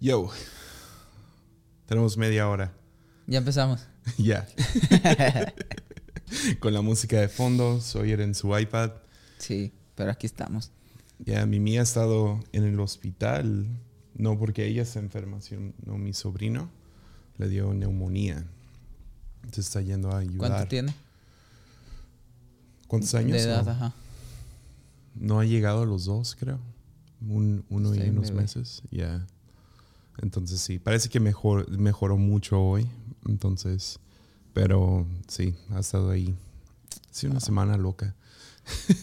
Yo. Tenemos media hora. Ya empezamos. Ya. Con la música de fondo, Sawyer en su iPad. Sí, pero aquí estamos. Ya, mi mía ha estado en el hospital, no porque ella se enferma, sino mi sobrino le dio neumonía. Entonces está yendo a ayudar. ¿Cuánto tiene? ¿Cuántos años? De edad, No, ajá. no ha llegado a los dos, creo. Un- uno y unos bebé. meses. Ya. Entonces sí, parece que mejor, mejoró mucho hoy. Entonces, pero sí, ha estado ahí. Sí, una Ah. semana loca.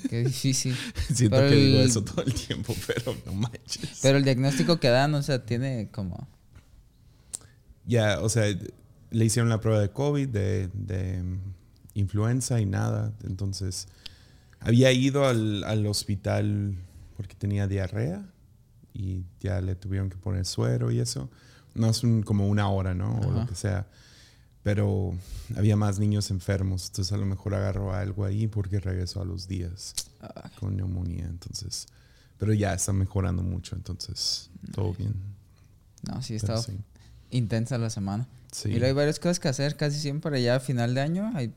Qué difícil. Siento Pero que digo el- eso todo el tiempo, pero no manches. Pero el diagnóstico que dan, o sea, tiene como... Ya, o sea, le hicieron la prueba de COVID, de, de influenza y nada. Entonces, había ido al, al hospital porque tenía diarrea y ya le tuvieron que poner suero y eso. No es un- como una hora, ¿no? O lo Ajá. que sea. Pero había más niños enfermos, entonces a lo mejor agarró algo ahí porque regresó a los días con neumonía. Entonces, pero ya está mejorando mucho, entonces todo bien. no, sí, estaba sí. intensa la semana. Sí. Y hay varias cosas que hacer casi siempre ya a final de año. Hay,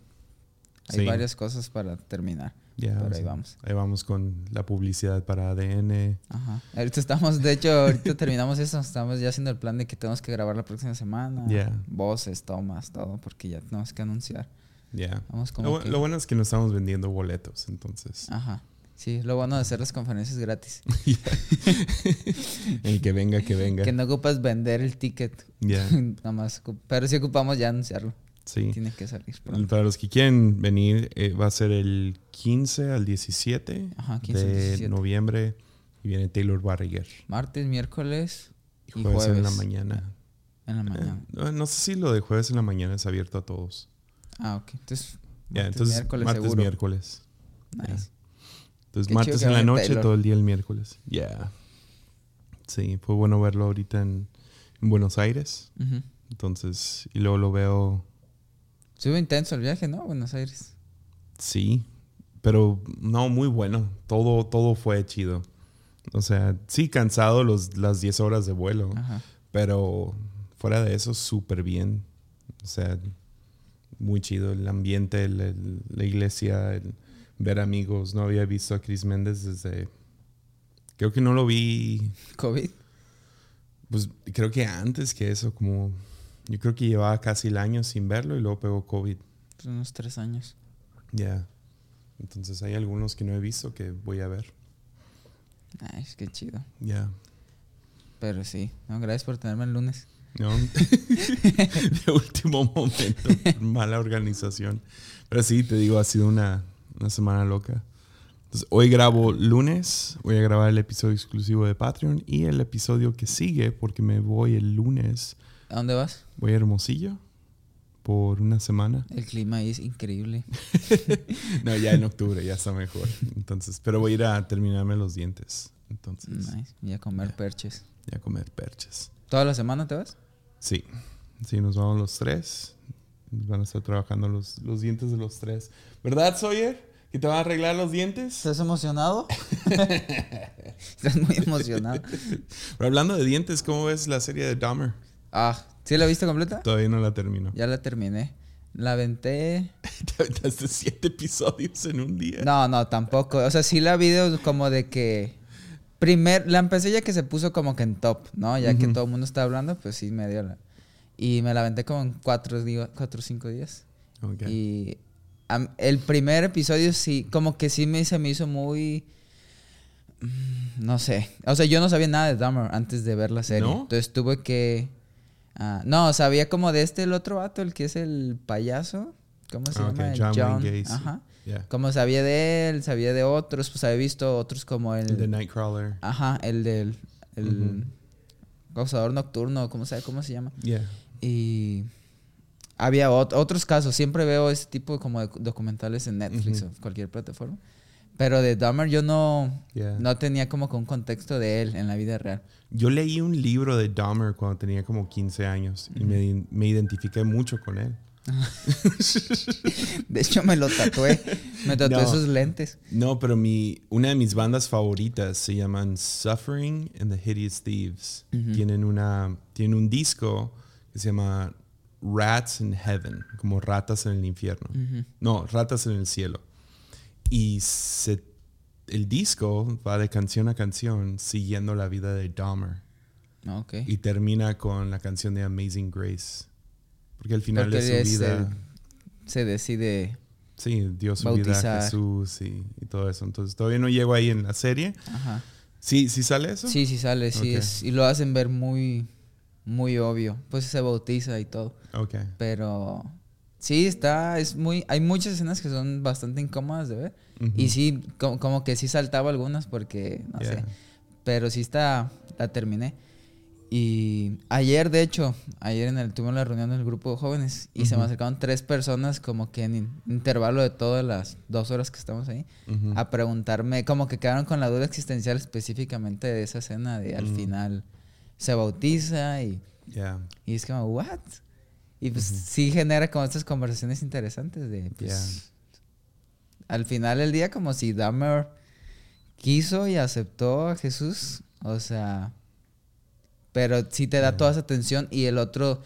hay Sí. varias cosas para terminar. Ya, Pero ahí vamos. Ahí vamos con la publicidad para ADN. Ajá. Ahorita estamos, de hecho, ahorita terminamos eso. Estamos ya haciendo el plan de que tenemos que grabar la próxima semana. Ya. Voces, tomas, todo, porque ya tenemos que anunciar. Ya. Vamos Lo, que- lo bueno es que no estamos vendiendo boletos, entonces. Ajá. Sí, lo bueno de hacer las conferencias gratis. El que venga, que venga. Que no ocupas vender el ticket. Ya. Nada más. Pero sí ocupamos ya anunciarlo. Sí. Tiene que salir pronto. Para los que quieren venir, eh, va a ser el 15 al 17 Ajá, 15 al de 17. noviembre. Y viene Taylor Barriger. Martes, miércoles Y jueves, jueves. en la mañana. En la Eh, mañana. no, no sé si lo de jueves en la mañana es abierto a todos. Ah, ok. Entonces, martes, entonces miércoles martes, seguro. miércoles. Nice. Entonces Qué martes en la noche, Taylor. todo el día el miércoles. Ya. Sí, fue bueno verlo ahorita en, en Buenos Aires. Entonces, y luego lo veo, Estuvo intenso el viaje, ¿no? Buenos Aires. sí, pero no, muy bueno. Todo, todo fue chido. O sea, sí, cansado los, las 10 horas de vuelo, Ajá. pero fuera de eso, súper bien. O sea, muy chido el ambiente, el- el- la iglesia, el ver amigos. No había visto a Chris Méndez desde... Creo que no lo vi COVID. Pues creo que antes que eso, como yo creo que llevaba casi el año sin verlo y luego pegó COVID. Pues unos tres años. Ya. Entonces hay algunos que no he visto que voy a ver. Ay, qué chido. Ya. Pero sí. No, gracias por tenerme el lunes. ¿No? de último momento. Mala organización. Pero sí, te digo, ha sido una, una semana loca. Entonces, hoy grabo lunes. Voy a grabar el episodio exclusivo de Patreon y el episodio que sigue, porque me voy el lunes. ¿A dónde vas? Voy a Hermosillo por una semana. El clima ahí es increíble. No, ya en octubre ya está mejor. Entonces, pero voy a ir a terminarme los dientes. Entonces, Nice. Y a comer Ya. perches. ya a comer perches. ¿Toda la semana te vas? Sí, sí, nos vamos los tres. Van a estar trabajando los, los dientes de los tres. ¿Verdad, Sawyer? ¿Que te van a arreglar los dientes? ¿Estás emocionado? Estás muy emocionado. Pero hablando de dientes, ¿cómo ves la serie de Dahmer? Ah, ¿sí la viste completa? Todavía no la termino. Ya la terminé. La aventé. Te aventaste siete episodios en un día. No, no, tampoco. O sea, sí la vi como de que. Primer, la empecé ya que se puso como que en top, ¿no? Ya que todo el mundo está hablando, pues sí me dio la. Y me la aventé como en cuatro, digo, cuatro o cinco días. Ok. Y el primer episodio sí, como que sí me, se me hizo muy... mm, No sé. O sea, yo no sabía nada de Dahmer antes de ver la serie. ¿No? Entonces tuve que... ah, no, sabía como de este, el otro vato, el que es el payaso. ¿Cómo se Ah, llama? John Wayne Gacy. Ajá. Como sabía de él, sabía de otros, pues había visto otros como el... El de Nightcrawler. Ajá, el del... El Ujú. causador nocturno, ¿cómo, sabe, ¿cómo se llama? Yeah. Y había ot- otros casos. Siempre veo este tipo como de documentales en Netflix Ujú. o cualquier plataforma. Pero de Dahmer yo no, Yeah. no tenía como que un contexto de él en la vida real. Yo leí un libro de Dahmer cuando tenía como 15 años y me, me identifiqué mucho con él. De hecho, me lo tatué. Me tatué No. sus lentes. No, pero mi, una de mis bandas favoritas se llaman Suffering and the Hideous Thieves. tienen, una, tienen un disco que se llama Rats in Heaven, como ratas en el infierno. No, ratas en el cielo. Y se- el disco va de canción a canción siguiendo la vida de Dahmer. Ok. Y termina con la canción de Amazing Grace. Porque al final Porque de su vida... se decide. Sí, dio su vida a Jesús y, y todo eso. Entonces todavía no llego ahí en la serie. Ajá. ¿Sí, sí sale eso? Sí, sí sale, sí. Es, y lo hacen ver muy, muy obvio. Pues se bautiza y todo. Ok. Pero sí, está, es muy, hay muchas escenas que son bastante incómodas de ver. Y sí, como, como que sí saltaba algunas porque, no Yeah. sé. Pero sí está, la terminé. Y ayer, de hecho, ayer en el, tuvimos la reunión del grupo de jóvenes y se me acercaron tres personas como que en in- intervalo de todas las dos horas que estamos ahí Ujú. a preguntarme, como que quedaron con la duda existencial específicamente de esa escena de al Mm. final se bautiza y, Yeah. y es como, ¿what? Y pues sí genera como estas conversaciones interesantes de, pues, Yeah. al final del día como si Dahmer quiso y aceptó a Jesús, o sea, pero sí te da toda esa tensión y el otro,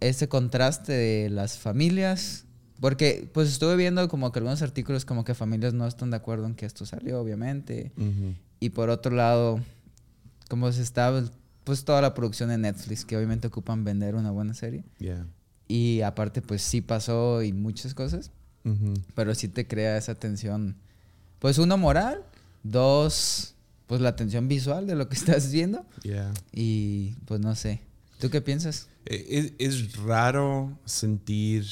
ese contraste de las familias, porque pues estuve viendo como que algunos artículos como que familias no están de acuerdo en que esto salió, obviamente, Ujú. y por otro lado, como se está, pues toda la producción de Netflix, que obviamente ocupan vender una buena serie, Yeah. Y aparte pues sí pasó y muchas cosas, pero sí te crea esa tensión. Pues uno moral, dos, pues la tensión visual de lo que estás viendo Yeah. y pues no sé. ¿Tú qué piensas? Eh, Es, es raro sentir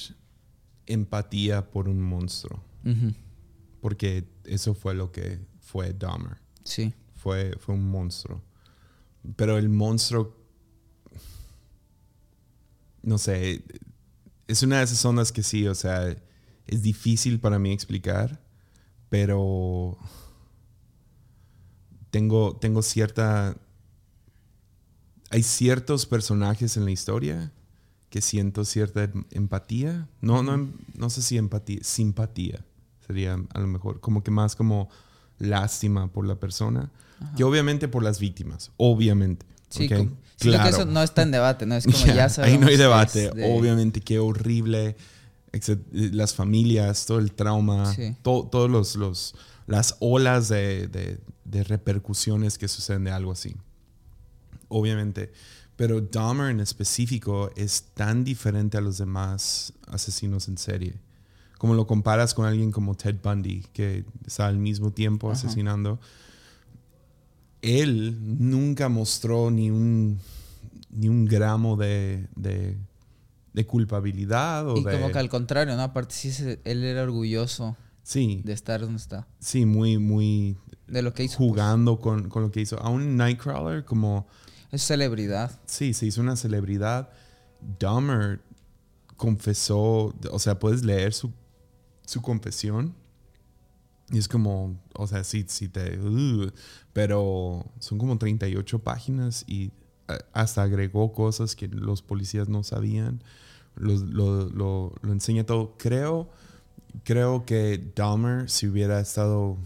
empatía por un monstruo, porque eso fue lo que fue Dahmer. Sí. Fue, fue un monstruo. Pero el monstruo, no sé, es una de esas zonas que sí, o sea, es difícil para mí explicar, pero tengo, tengo cierta... Hay ciertos personajes en la historia que siento cierta em- empatía. No, no, em- no sé si empatía, simpatía sería a lo mejor, como que más como lástima por la persona, que obviamente por las víctimas, obviamente. Sí. Siento que eso no está en debate, ¿no? Es como Ya, ya sabemos ahí no hay debate. de- Obviamente, qué horrible. Las familias, todo el trauma, Sí. to- todos los, los las olas de, de- de repercusiones que suceden de algo así. Obviamente. Pero Dahmer en específico es tan diferente a los demás asesinos en serie. Como lo comparas con alguien como Ted Bundy, que está al mismo tiempo Ajá. asesinando. Él nunca mostró ni un, ni un gramo de, de, de culpabilidad o Y de... como que al contrario, ¿no? Aparte sí, él era orgulloso sí, de estar donde está. sí, muy, muy De lo que hizo. jugando con, con lo que hizo. A un Nightcrawler como... pues. Es celebridad. Sí, se hizo una celebridad. Dahmer confesó, o sea, puedes leer su, su confesión. Y es como, o sea, sí, sí te... uh, pero son como 38 páginas y eh, hasta agregó cosas que los policías no sabían. Lo, lo- lo enseña todo. Creo, creo que Dahmer, si hubiera estado...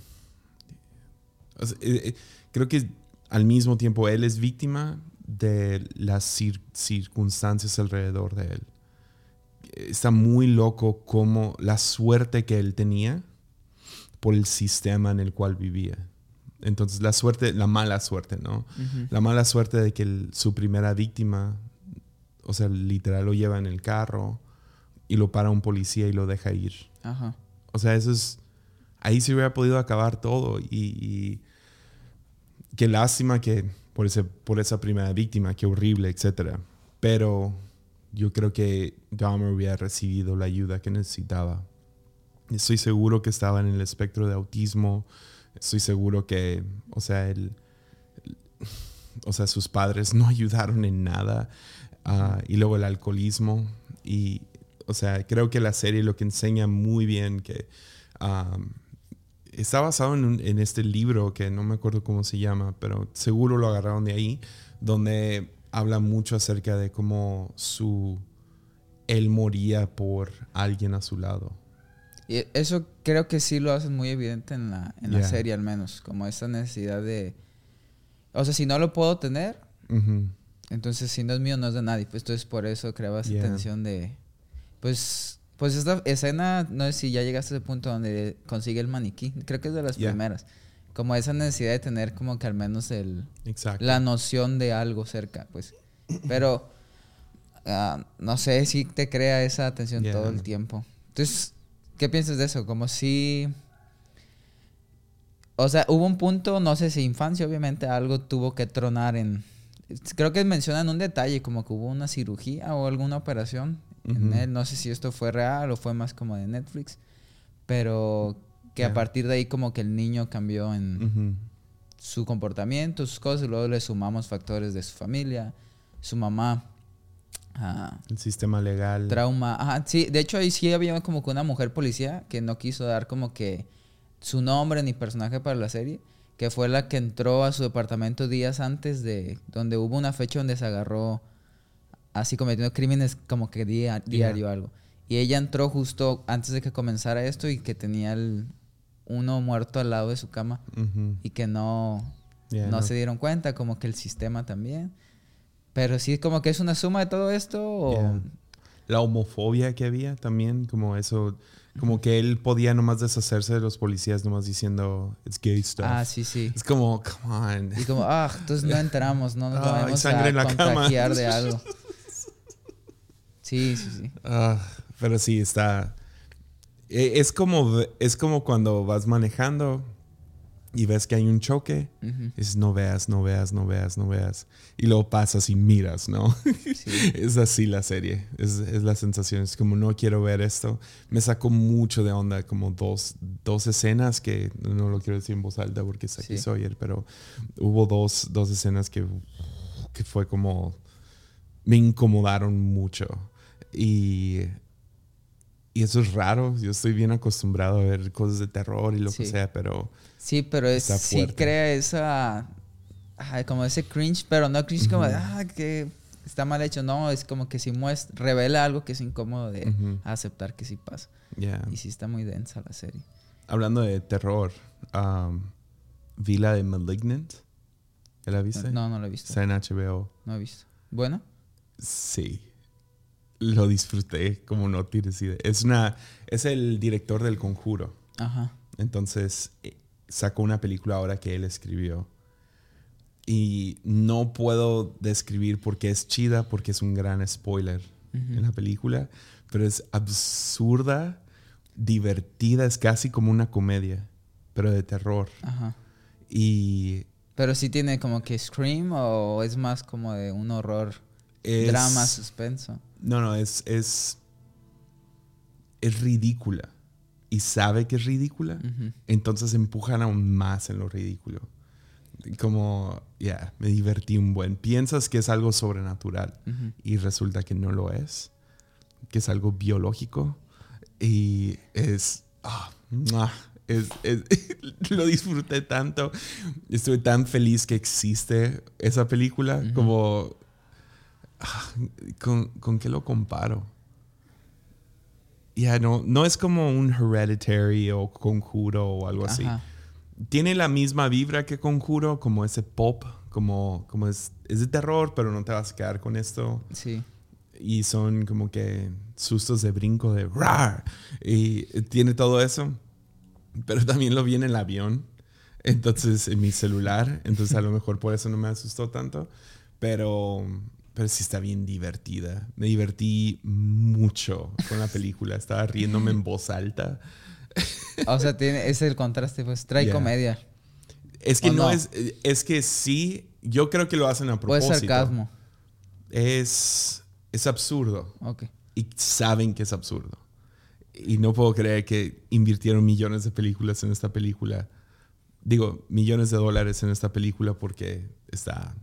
eh, eh, creo que al mismo tiempo él es víctima de las cir- circunstancias alrededor de él. Está muy loco como la suerte que él tenía por el sistema en el cual vivía. Entonces la suerte, la mala suerte, ¿no? La mala suerte de que el- su primera víctima, o sea, literal lo lleva en el carro y lo para un policía y lo deja ir. Ajá. O sea, eso es. Ahí se hubiera podido acabar todo. Y, y qué lástima que por, ese, por esa primera víctima, qué horrible, etc. Pero yo creo que Dahmer hubiera recibido la ayuda que necesitaba. Estoy seguro que estaba en el espectro de autismo. Estoy seguro que, o sea, él, o sea, sus padres no ayudaron en nada. Ah, y luego el alcoholismo. Y, o sea, creo que la serie lo que enseña muy bien que está basado en, en este libro que no me acuerdo cómo se llama, pero seguro lo agarraron de ahí, donde habla mucho acerca de cómo su él moría por alguien a su lado. Y eso creo que sí lo hacen muy evidente en la, en la serie, al menos. Como esa necesidad de. O sea, si no lo puedo tener, entonces si no es mío, no es de nadie. Pues entonces por eso creaba esa Yeah. tensión de. Pues. Pues esta escena, no sé si ya llegaste a ese punto donde consigue el maniquí. Creo que es de las Yeah. primeras. Como esa necesidad de tener como que al menos el, Exacto. la noción de algo cerca, pues. Pero, ah, no sé si te crea esa atención todo el tiempo. Entonces, ¿qué piensas de eso? Como si... O sea, hubo un punto, no sé si infancia, obviamente, algo tuvo que tronar en... Creo que mencionan un detalle, como que hubo una cirugía o alguna operación en él. No sé si esto fue real o fue más como de Netflix. Pero que a partir de ahí como que el niño cambió en su comportamiento, sus cosas, y luego le sumamos factores de su familia, su mamá, ah, El sistema legal. trauma. Ajá, sí, de hecho ahí sí había como que una mujer policía que no quiso dar como que su nombre ni personaje para la serie, que fue la que entró a su departamento días antes de donde hubo una fecha donde se agarró así cometiendo crímenes como que día, diario algo. Y ella entró justo antes de que comenzara esto y que tenía el uno muerto al lado de su cama y que no, Yeah, no, no. se dieron cuenta, como que el sistema también. Pero sí, como que es una suma de todo esto. O... Yeah. La homofobia que había también, como eso, como que él podía nomás deshacerse de los policías nomás diciendo, it's gay stuff. Ah, sí, sí. Es como, come on. Y como, ah, entonces no entramos, no nos Ah, vamos a en la cama. contagiar de algo. Sí, sí, sí. Ah, pero sí, está... e- Es como, es como cuando vas manejando y ves que hay un choque. Ujú, Dices, no veas, no veas, no veas, no veas. Y luego pasas y miras, ¿no? Sí. es así la serie. Es, es la sensación. Es como, no quiero ver esto. Me sacó mucho de onda, como dos, dos escenas que no lo quiero decir en voz alta porque es aquí Sí. Sawyer, pero hubo dos, dos escenas que, que fue como. Me incomodaron mucho. Y. Y eso es raro. Yo estoy bien acostumbrado a ver cosas de terror y lo que Sí. sea, pero. Sí, pero es, sí crea esa. como ese cringe, pero no cringe como de, ah, que está mal hecho. No, es como que si muestra, revela algo que es incómodo de aceptar que sí pasa. Yeah. Y sí está muy densa la serie. Hablando de terror, um, vi la de Malignant. ¿Ya la viste? No, no lo he visto. Está en HBO. No he visto. Bueno, Sí. Lo disfruté como no tienes idea. Es una es el director del Conjuro. ajá. Entonces eh, sacó una película ahora que él escribió. Y no puedo describir por qué es chida porque es un gran spoiler en la película, pero es absurda, divertida, es casi como una comedia, pero de terror. Ajá. Y Pero sí tiene como que Scream o es más como de un horror, es, drama, suspenso. No, no, es, es. Es ridícula. Y sabe que es ridícula. Entonces empujan aún más en lo ridículo. Como, ya, me divertí un buen. Piensas que es algo sobrenatural y resulta que no lo es. Que es algo biológico. Y es. ah, ¡mua! es- es- lo disfruté tanto. Estuve tan feliz que existe esa película. Como. ah, ¿con, con qué lo comparo? Ya, no, no es como un Hereditary o Conjuro o algo así tiene la misma vibra que Conjuro, como ese pop, como, como es, es de terror, pero no te vas a quedar con esto. Sí. Y son como que sustos de brinco de rar. Y tiene todo eso. Pero también lo vi en el avión. Entonces, en mi celular. Entonces, a lo mejor por eso no me asustó tanto. Pero, pero sí está bien divertida. Me divertí mucho con la película. Estaba riéndome en voz alta. O sea, tiene, es el contraste, pues trae Yeah. comedia. Es que ¿O no, no? es. Es que sí. Yo creo que lo hacen a propósito. sarcasmo. Es. Es absurdo. Ok. Y saben que es absurdo. Y no puedo creer que invirtieron millones de películas en esta película. Digo, millones de dólares en esta película porque está.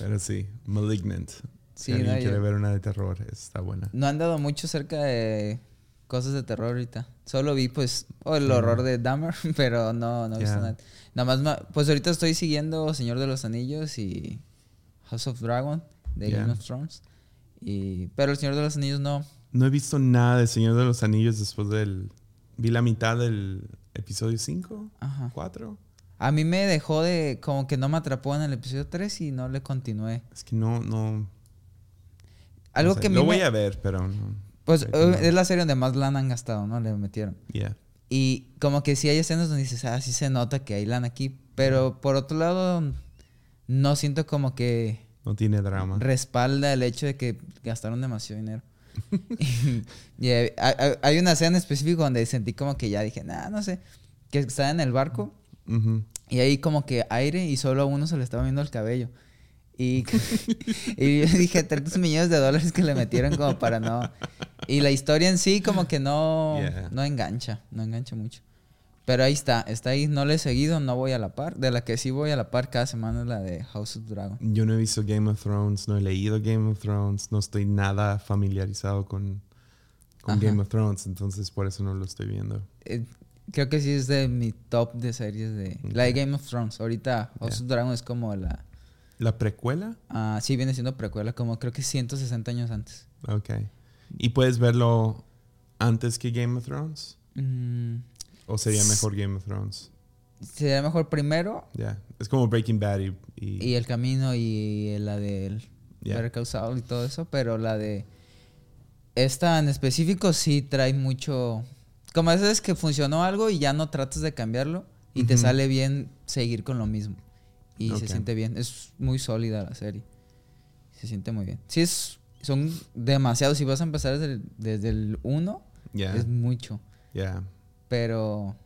Pero sí, Malignant. Sí, si alguien no, quiere yo- ver una de terror, está buena. No han dado mucho cerca de cosas de terror ahorita. Solo vi, pues, oh, el horror de Dahmer, pero no, no he visto nada. Nada más, pues ahorita estoy siguiendo Señor de los Anillos y House of Dragon. de Game Yeah. of Thrones. Y, pero El Señor de los Anillos no. No he visto nada de Señor de los Anillos después del... Vi la mitad del episodio 5, Ajá. 4. A mí me dejó de. Como que no me atrapó en el episodio 3 y no le continué. Es que no, no... Algo no sé, que mí Lo me- voy a ver, pero no. Pues no. eh, es la serie donde más lana han gastado, ¿no? Le metieron. Yeah. Y como que sí hay escenas donde dices, ah, sí se nota que hay lana aquí. Pero por otro lado, no siento como que No tiene drama. respalda el hecho de que gastaron demasiado dinero. y, eh, hay, una escena específica donde sentí como que ya dije, nah, no sé, que estaba en el barco Ujú. y ahí como que aire y solo a uno se le estaba viendo el cabello. Y, y yo dije, tantos millones de dólares que le metieron como para no... Y la historia en sí como que no, Yeah. no engancha, no engancha mucho. Pero ahí está, está ahí, no le he seguido, no voy a la par. De la que sí voy a la par cada semana es la de House of Dragon. Yo no he visto Game of Thrones, no he leído Game of Thrones, no estoy nada familiarizado con, con. Game of Thrones, entonces por eso no lo estoy viendo. Eh, creo que sí es de mi top de series de... La de Game of Thrones. Ahorita House Yeah. of Dragon es como la... ¿La precuela? ah, sí, viene siendo precuela, como creo que 160 años antes. Ok. ¿Y puedes verlo antes que Game of Thrones? Mm, ¿O sería mejor Game of Thrones? sería mejor primero Ya. Es como Breaking Bad y... y- y el camino y la del Yeah. Saul y todo eso, pero la de esta en específico sí trae mucho como veces que funcionó algo y ya no tratas de cambiarlo y te sale bien seguir con lo mismo y se siente bien, es muy sólida la serie. Se siente muy bien. Sí es son demasiados, si vas a empezar desde el, desde el 1 Ya. es mucho, Ya. pero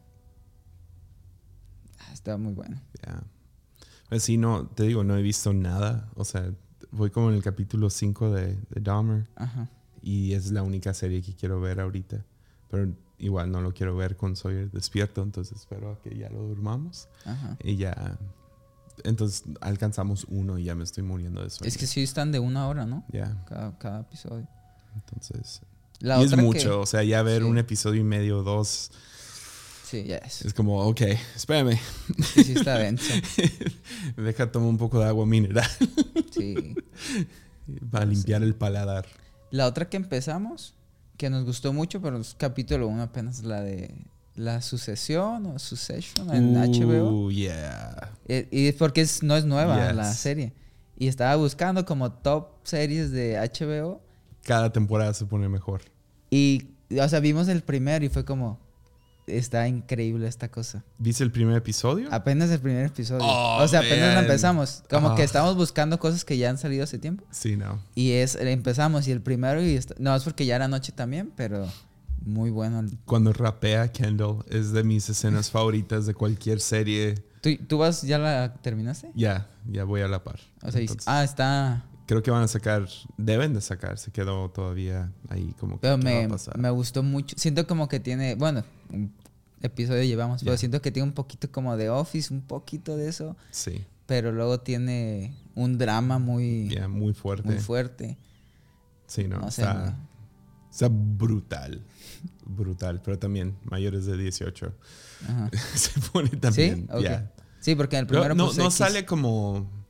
ah, está muy bueno. Ya. Pues sí, no, te digo, no he visto nada. O sea, voy como en el capítulo 5 de, de Dahmer Ajá. y es la única serie que quiero ver ahorita. Pero igual no lo quiero ver con Sawyer despierto, entonces espero a que ya lo durmamos. Ajá. Y ya. Entonces alcanzamos uno y ya me estoy muriendo de sueño. Es que sí están de una hora, ¿no? Ya, Cada, cada episodio. entonces. La y es que- mucho, o sea, ya ver Sí. un episodio y medio dos Sí, ya es. es como, ok, espérame, Sí, sí está denso. deja tomar un poco de agua mineral Sí. para limpiar el paladar. La otra que empezamos, que nos gustó mucho, pero es capítulo 1 apenas, la de la sucesión o succession en HBO. Yeah. Eh, Y es porque es- no es nueva Yes. la serie. Y estaba buscando como top series de HBO. Cada temporada se pone mejor. Y, o sea, vimos el primero y fue como, está increíble esta cosa. ¿Viste el primer episodio? Apenas el primer episodio. Oh, o sea, apenas empezamos. Como que Ah. estábamos buscando cosas que ya han salido hace tiempo. Sí, no. Y es, empezamos y el primero, y no es porque ya era noche también, pero muy bueno. Cuando rapea Kendall es de mis escenas favoritas de cualquier serie. ¿Tú, tú vas, ya la terminaste? Ya, ya voy a la par. O sea, Entonces, ah, está. Creo que van a sacar, deben de sacar, se quedó todavía ahí como que Pero ¿qué va me, a pasar? me gustó mucho. Siento como que tiene, bueno, un episodio llevamos, pero siento que tiene un poquito como de Office, un poquito de eso, Sí, pero luego tiene un drama muy, ya, muy fuerte. muy fuerte. Sí, no, No sé, está, me- está brutal. Brutal, pero también mayores de 18. Ajá. se pone también. ¿Sí? Sí, porque en el primero no, pues, no X. sale como.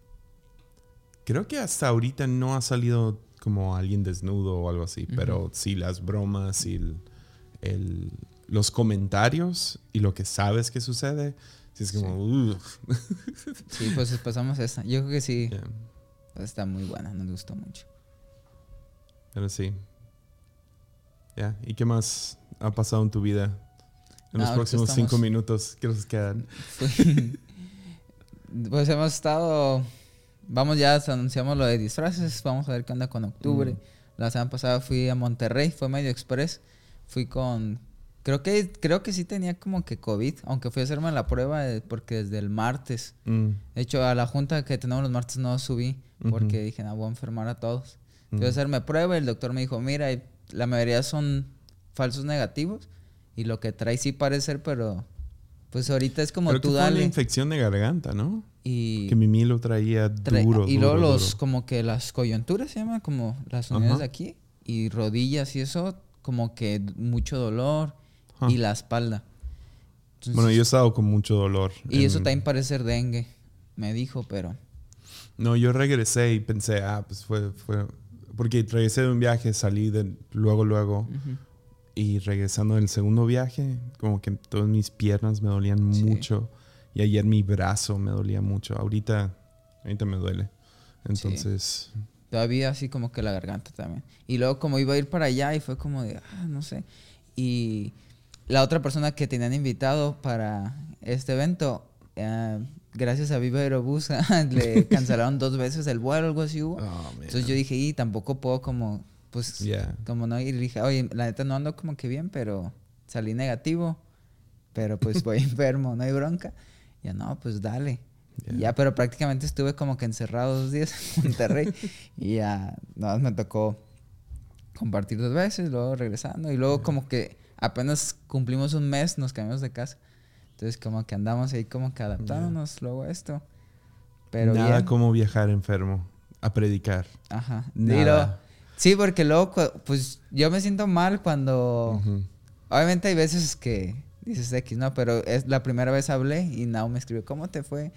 Creo que hasta ahorita no ha salido como alguien desnudo o algo así, pero sí las bromas y el, el- los comentarios y lo que sabes que sucede. Sí, es como. "Ugh". Sí, pues pasamos esa. Yo creo que sí, pues, está muy buena, nos gustó mucho. Pero sí. Ya, ¿y qué más ha pasado en tu vida? En No, los próximos estamos- cinco minutos que nos quedan. Pues hemos estado. Vamos ya, anunciamos lo de disfraces. Vamos a ver qué onda con octubre. Mm. La semana pasada fui a Monterrey, fue medio express. Fui con. Creo que, creo que sí tenía como que COVID, aunque fui a hacerme la prueba eh, porque desde el martes. Mm, De hecho, a la junta que tenemos los martes no subí porque Ujú. dije, no, voy a enfermar a todos. mm. Fui a hacerme prueba y el doctor me dijo, mira, la mayoría son falsos negativos y lo que trae sí parece ser, pero pues ahorita es como que tú fue una dale. infección de garganta, ¿no? Y, Que Mimi lo traía duro. y luego duro, los, duro. como que las coyunturas se llaman, como las uniones de aquí y rodillas y eso, como que mucho dolor Ajá. y la espalda. Entonces- Bueno, yo he estado con mucho dolor. y eso también parece ser dengue, me dijo, pero No, yo regresé y pensé, ah, pues fue, fue, porque regresé de un viaje, salí de luego, luego. Y regresando del segundo viaje, como que todas mis piernas me dolían Sí. mucho, y ayer mi brazo me dolía mucho, ahorita, ahorita me duele, entonces, Todavía así como que la garganta también. Y luego como iba a ir para allá y fue como de, ah, no sé. Y la otra persona que tenían invitado para este evento, eh, gracias a Viva Aerobús, le cancelaron dos veces el vuelo, algo así hubo. oh, man. Entonces yo dije, y tampoco puedo como, pues, Yeah. como no. Y dije, oye, la neta no ando como que bien, pero salí negativo. Pero pues voy enfermo, no hay bronca. Ya no, pues dale. Y Ya, pero prácticamente estuve como que encerrado dos días en Monterrey. y ya, nada más me tocó compartir dos veces, luego regresando. Y luego como que apenas cumplimos un mes, nos cambiamos de casa. Entonces como que andamos ahí como que adaptándonos luego a esto. Pero Nada bien. como viajar enfermo a predicar. Ajá. Nada. Sí, porque luego, pues yo me siento mal cuando... Obviamente hay veces que dices X, ¿no? Pero es la primera vez hablé y Nao me escribió, ¿cómo te fue?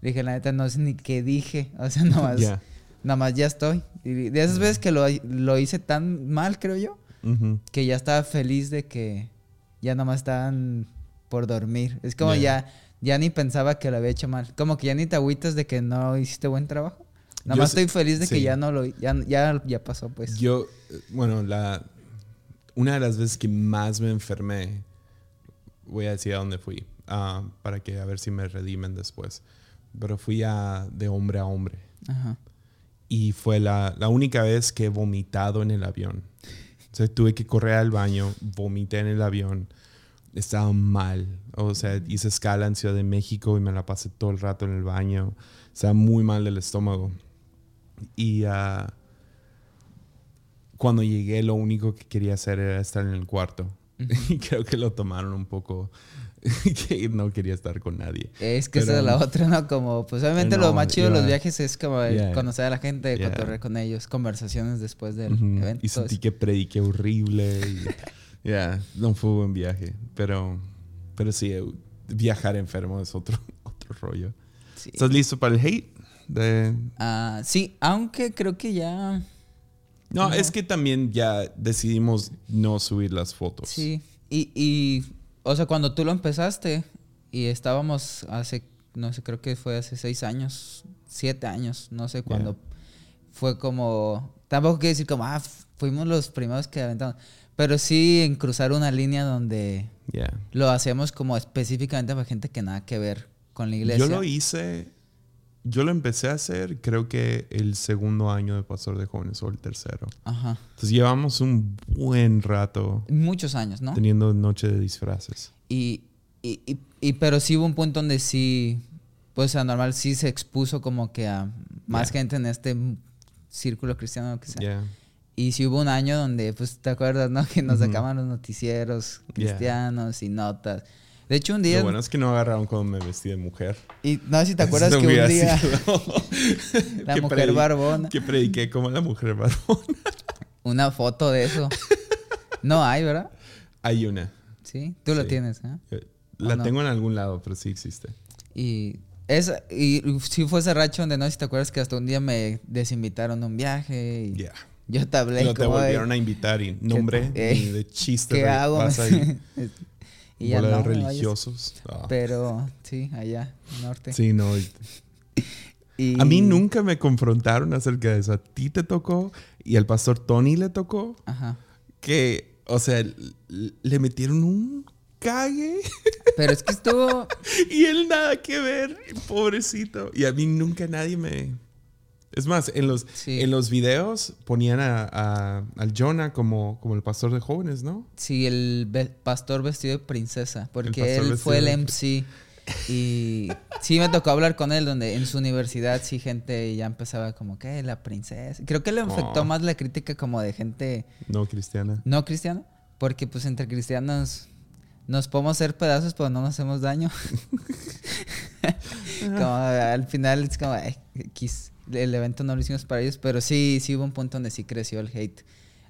Le dije, la neta, no sé ni qué dije. O sea, nomás, Ya. nomás ya estoy. Y de esas veces que lo, lo hice tan mal, creo yo, que ya estaba feliz de que ya nomás estaban por dormir. Es como ya, ya ni pensaba que lo había hecho mal. Como que ya ni te agüitas de que no hiciste buen trabajo. Nada más estoy feliz de que ya no lo ya, ya, ya pasó, pues. Yo, bueno, la, una de las veces que más me enfermé, voy a decir a dónde fui, ah, para que a ver si me redimen después. Pero fui a, de hombre a hombre. Ajá. Y fue la, la única vez que he vomitado en el avión. O sea, tuve que correr al baño, vomité en el avión. Estaba mal. O sea, hice escala en Ciudad de México y me la pasé todo el rato en el baño. Estaba muy mal del estómago. Y ah, cuando llegué, lo único que quería hacer era estar en el cuarto. Y creo que lo tomaron un poco que no quería estar con nadie. Es que esa es la otra, ¿no? Como, pues obviamente lo No, más chido de los viajes es como Yeah. conocer a la gente, Yeah. cotorrear con ellos, conversaciones después del Ujú. evento. Y sentí que prediqué horrible. Ya, no fue un buen viaje. Pero, pero sí, eh, viajar enfermo es otro, otro rollo. Sí. ¿Estás listo para el hate? De... Ah, sí, aunque creo que ya. No, No. es que también ya decidimos no subir las fotos. Sí. Y, y, o sea, cuando tú lo empezaste y estábamos hace, no sé, creo que fue hace seis años, siete años, no sé, cuando fue como. Tampoco quiero decir como, ah, fuimos los primeros que aventamos. Pero sí en cruzar una línea donde Ya. lo hacemos como específicamente para gente que nada que ver con la iglesia. Yo lo hice, yo lo empecé a hacer creo que el segundo año de Pastor de Jóvenes o el tercero. Ajá. Entonces llevamos un buen rato Muchos años, ¿no? teniendo noche de disfraces. Y, y, y, y- pero sí hubo un punto donde sí, pues a normal sí se expuso como que a más Yeah. gente en este círculo cristiano lo que sea. Ya. Y sí hubo un año donde, pues, ¿te acuerdas, no? Que nos sacaban los noticieros Yeah. cristianos y notas. De hecho, un día... Lo bueno es que no agarraron cuando me vestí de mujer. Y no sé si te acuerdas que un día la mujer barbona... Que prediqué como la mujer barbona. Una foto de eso. No hay, ¿verdad? Hay una. Sí, tú Sí. tienes, ¿eh? Eh, La tengo en algún lado, pero sí existe. Y es y sí fue ese racho donde no sé si te acuerdas que hasta un día me desinvitaron a un viaje y Ya. yo te hablé No te de, volvieron a invitar y nombre eh, de chiste. ¿qué hago? Y ya no, religiosos. Ah. Pero sí, allá, norte. Sí, no. y- A mí nunca me confrontaron acerca de eso. A ti te tocó y al pastor Tony le tocó Ajá. que, o sea, le metieron un cague Pero es que estuvo y él nada que ver, pobrecito. Y a mí nunca nadie me... Es más, en los, Sí. en los videos ponían a, a- al Jonah como, como el pastor de jóvenes, ¿no? sí el pastor vestido de princesa, porque él fue el MC y sí me tocó hablar con él donde en su universidad sí gente ya empezaba como que la princesa. Creo que le afectó Oh. más la crítica como de gente No cristiana. no cristiana, porque pues entre cristianos nos podemos hacer pedazos, pero no nos hacemos daño. como al final es como, "Ay, X, el evento no lo hicimos para ellos, pero sí, sí hubo un punto donde sí creció el hate.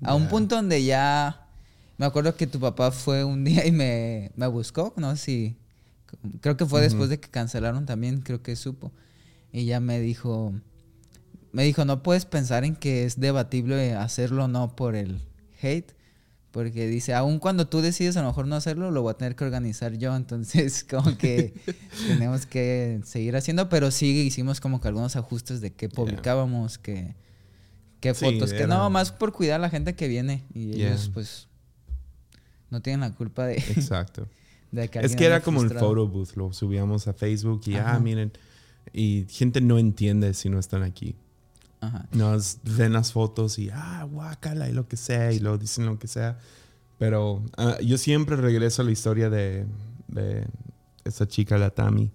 A un Ya. punto donde ya, me acuerdo que tu papá fue un día y me, me buscó, no sé si, creo que fue después de que cancelaron también, creo que supo. Y ella me dijo, me dijo, no puedes pensar en que es debatible hacerlo o no por el hate. Porque dice, aun cuando tú decides a lo mejor no hacerlo, lo voy a tener que organizar yo. Entonces, como que tenemos que seguir haciendo. Pero sí hicimos como que algunos ajustes de qué publicábamos, qué, qué Sí, fotos, que no, más por cuidar a la gente que viene. Y Yeah. ellos, pues, no tienen la culpa de, Exacto. de que es que era como el photo booth, lo subíamos a Facebook y, Ajá. ah, miren. Y gente no entiende si no están aquí. Ajá. Nos ven las fotos y, ah, guácala y lo que sea, y lo dicen lo que sea. Pero ah, yo siempre regreso a la historia de, de esa chica, la Tami,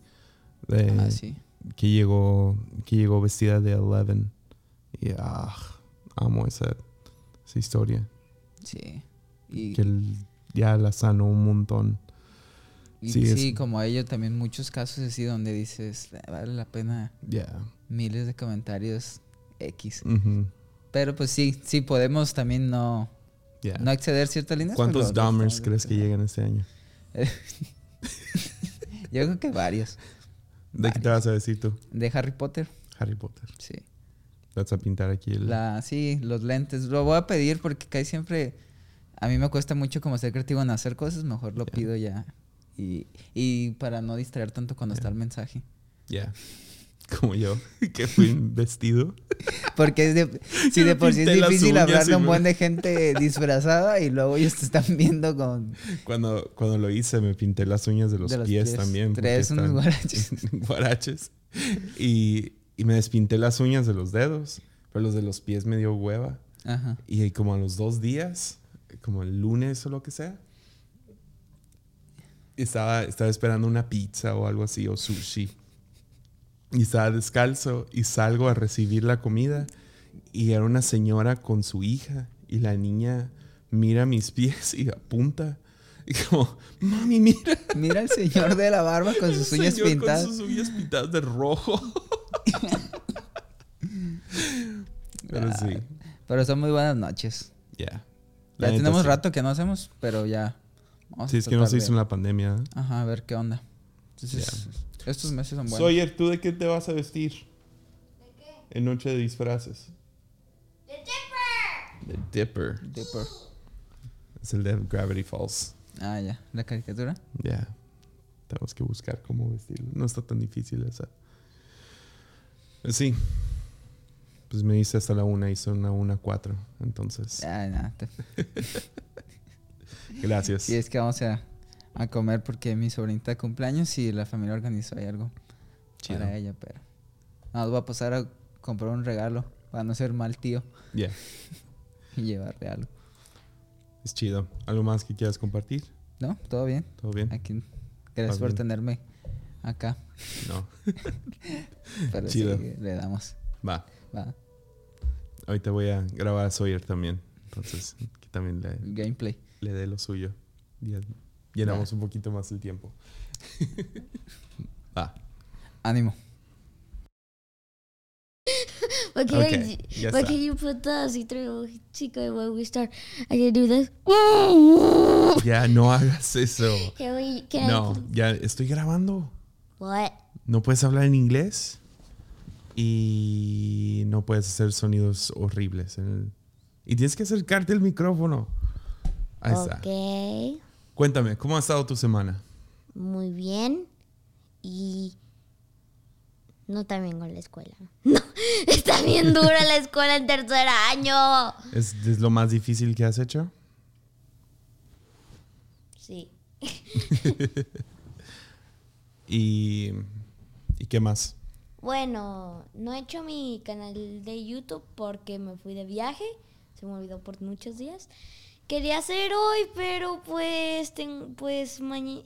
de, Ah, sí. que, llegó, que llegó vestida de Eleven. Y, ah, amo esa, esa historia. Sí. Y, Que ya la sanó un montón. y sí, sí, es- como ello, también muchos casos así donde dices, "Ah, vale la pena Ya. miles de comentarios X. Pero pues sí, sí podemos también no, ya. no exceder ciertas líneas. ¿Cuántos Dahmers crees que llegan este año? Yo creo que varios. ¿De qué te vas a decir tú? De Harry Potter, Harry Potter. sí. Vas a pintar aquí el... La, sí, los lentes. Lo voy a pedir porque casi siempre a mí me cuesta mucho como ser creativo en hacer cosas, mejor lo pido ya. Y, y para no distraer tanto cuando está el mensaje. Ya. Como yo, que fui vestido. Porque es de- si de por sí es difícil a y un buen de gente disfrazada y luego ellos te están viendo con Cuando, cuando lo hice, me pinté las uñas de los, de los pies, también. Tres unos guaraches. guaraches. Y, y me despinté las uñas de los dedos. Pero los de los pies me dio hueva. Ajá. Y como a los dos días, como el lunes o lo que sea, estaba, estaba esperando una pizza o algo así, o sushi. Y estaba descalzo y salgo a recibir la comida. Y era una señora con su hija. Y la niña mira mis pies y apunta. Y como, mami, mira. Mira al señor de la barba con sus El uñas señor pintadas. Con sus uñas pintadas de rojo. Pero sí, Pero son muy buenas noches. ya. Ya neta, tenemos sí. rato que no hacemos, pero ya. vamos Sí, es que no se hizo en la pandemia. Ajá, a ver qué onda. Entonces, estos meses son buenos. Sawyer, ¿tú de qué te vas a vestir? ¿De qué? En noche de disfraces. The Dipper. The Dipper. Dipper. Es el de Gravity Falls. Ah, ya. La caricatura. Ya. Tenemos que buscar cómo vestirlo. No está tan difícil esa. Pues sí. Pues me hice hasta la una y son la una cuatro. Entonces, Ah, nada. gracias. Sí, es que vamos a, a comer porque mi sobrinita cumpleaños y la familia organizó ahí algo Chido. para ella, pero. Nos voy a pasar a comprar un regalo para no ser mal tío Ya. y llevarle algo. Es chido. ¿Algo más que quieras compartir? ¿No? ¿Todo bien? ¿Todo bien? Aquí. Gracias Va por bien. tenerme acá. No. Pero Chido. sí, le damos. Va. Va. Ahorita voy a grabar a Sawyer también. Entonces, que también le, gameplay. le dé lo suyo. Llenamos un poquito más el tiempo. Va. Ánimo. Okay, Okay, ya but está. can you put the C3 Chico when we start? I can do this. Ya no hagas eso. Can we? Can I No, ya estoy grabando. What? No puedes hablar en inglés y no puedes hacer sonidos horribles. en el- Y tienes que acercarte el micrófono. Ahí está. Cuéntame, ¿cómo ha estado tu semana? Muy bien. Y no también con la escuela. No, está bien dura la escuela en tercer año. ¿Es, es lo más difícil que has hecho? Sí. ¿Y, ¿y qué más? Bueno, no he hecho mi canal de YouTube porque me fui de viaje. Se me olvidó por muchos días. Quería hacer hoy, pero pues, ten- pues mañana,